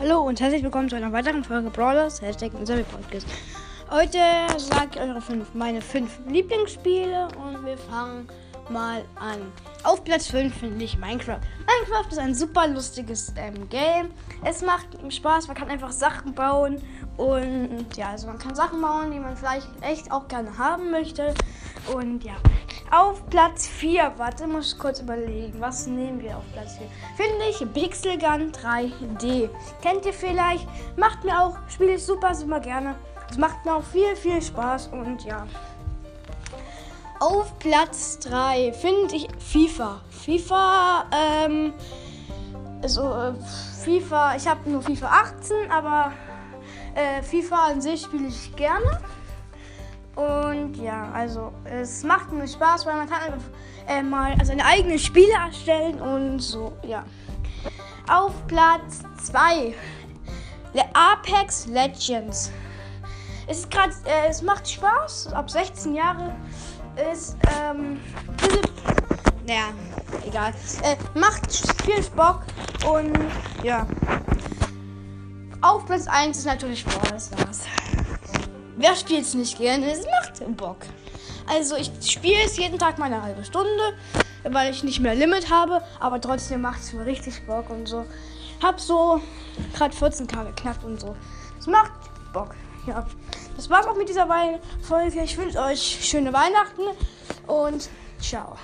Hallo und herzlich willkommen zu einer weiteren Folge Brawlers, Hashtag Survey Podcast. Heute sage ich eure fünf, meine fünf Lieblingsspiele und wir fangen mal an. Auf Platz 5 finde ich Minecraft. Minecraft ist ein super lustiges ähm, Game. Es macht Spaß, man kann einfach Sachen bauen und ja, also man kann Sachen bauen, die man vielleicht echt auch gerne haben möchte. Und ja, auf Platz 4, warte, muss kurz überlegen, was nehmen wir auf Platz 4? Finde ich Pixel Gun 3D. Kennt ihr vielleicht? Macht mir auch, spiele ich super, super gerne. Es macht mir auch viel, viel Spaß und ja. Auf Platz 3 finde ich FIFA. FIFA, ähm, also äh, FIFA, ich habe nur FIFA 18, aber äh, FIFA an sich spiele ich gerne. Und ja, also es macht mir Spaß, weil man kann einfach äh, mal seine eigenen Spiele erstellen und so, ja. Auf Platz 2 Apex Legends. Es ist gerade, äh, es macht Spaß, ab 16 Jahre ist, ähm, naja, egal. Äh, macht viel Bock und ja. Auf Platz 1 ist natürlich Brawl Stars. Wer spielt es nicht gerne? Es macht Bock. Also ich spiele es jeden Tag mal eine halbe Stunde, weil ich nicht mehr Limit habe, aber trotzdem macht es mir richtig Bock und so. Hab so gerade 14k geknackt und so. Es macht Bock. Ja. Das war's auch mit dieser Folge. Ich wünsche euch schöne Weihnachten und ciao.